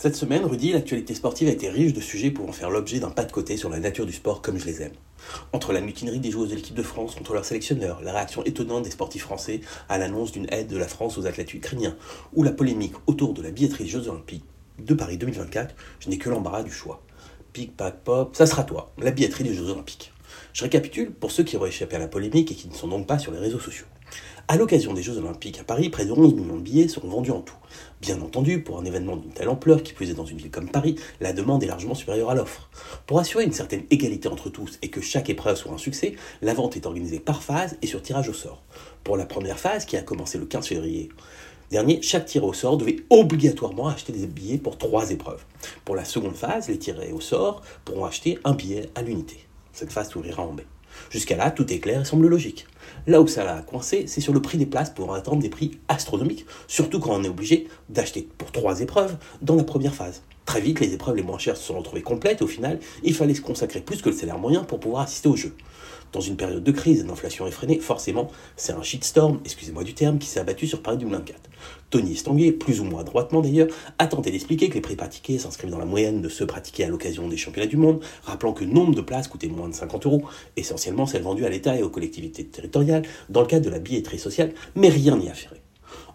Cette semaine, Rudy, l'actualité sportive a été riche de sujets pouvant faire l'objet d'un pas de côté sur la nature du sport comme je les aime. Entre la mutinerie des joueuses de l'équipe de France contre leurs sélectionneurs, la réaction étonnante des sportifs français à l'annonce d'une aide de la France aux athlètes ukrainiens, ou la polémique autour de la billetterie des Jeux Olympiques de Paris 2024, je n'ai que l'embarras du choix. Pic, pac, pop, ça sera toi, la billetterie des Jeux Olympiques. Je récapitule pour ceux qui auraient échappé à la polémique et qui ne sont donc pas sur les réseaux sociaux. À l'occasion des Jeux Olympiques à Paris, près de 11 millions de billets seront vendus en tout. Bien entendu, pour un événement d'une telle ampleur, qui plus est dans une ville comme Paris, la demande est largement supérieure à l'offre. Pour assurer une certaine égalité entre tous et que chaque épreuve soit un succès, la vente est organisée par phase et sur tirage au sort. Pour la première phase, qui a commencé le 15 février dernier, chaque tiré au sort devait obligatoirement acheter des billets pour trois épreuves. Pour la seconde phase, les tirés au sort pourront acheter un billet à l'unité. Cette phase s'ouvrira en mai. Jusqu'à là, tout est clair et semble logique. Là où ça a coincé, c'est sur le prix des places pour attendre des prix astronomiques, surtout quand on est obligé d'acheter pour trois épreuves dans la première phase. Très vite, les épreuves les moins chères se sont retrouvées complètes. Au final, il fallait se consacrer plus que le salaire moyen pour pouvoir assister au jeu. Dans une période de crise et d'inflation effrénée, forcément, c'est un shitstorm, excusez-moi du terme, qui s'est abattu sur Paris 2024. Tony Estanguet, plus ou moins droitement d'ailleurs, a tenté d'expliquer que les prix pratiqués s'inscrivent dans la moyenne de ceux pratiqués à l'occasion des championnats du monde, rappelant que nombre de places coûtait moins de 50 euros, essentiellement celles vendues à l'État et aux collectivités territoriales, dans le cadre de la billetterie sociale, mais rien n'y a afféré.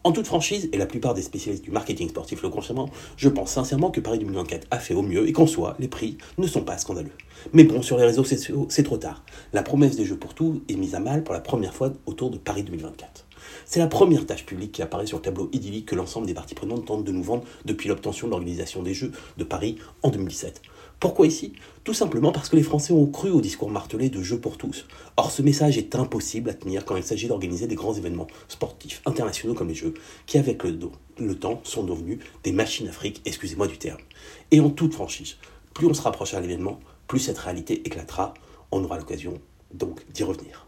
En toute franchise, et la plupart des spécialistes du marketing sportif le concernant, je pense sincèrement que Paris 2024 a fait au mieux et qu'en soi, les prix ne sont pas scandaleux. Mais bon, sur les réseaux sociaux, c'est trop tard. La promesse des Jeux pour tout est mise à mal pour la première fois autour de Paris 2024. C'est la première tâche publique qui apparaît sur le tableau idyllique que l'ensemble des parties prenantes tentent de nous vendre depuis l'obtention de l'organisation des Jeux de Paris en 2017. Pourquoi ici? Tout simplement parce que les Français ont cru au discours martelé de Jeux pour tous. Or, ce message est impossible à tenir quand il s'agit d'organiser des grands événements sportifs internationaux comme les Jeux, qui avec le, le temps sont devenus des machines afriques, excusez-moi du terme. Et en toute franchise, plus on se rapproche à l'événement, plus cette réalité éclatera. On aura l'occasion donc d'y revenir.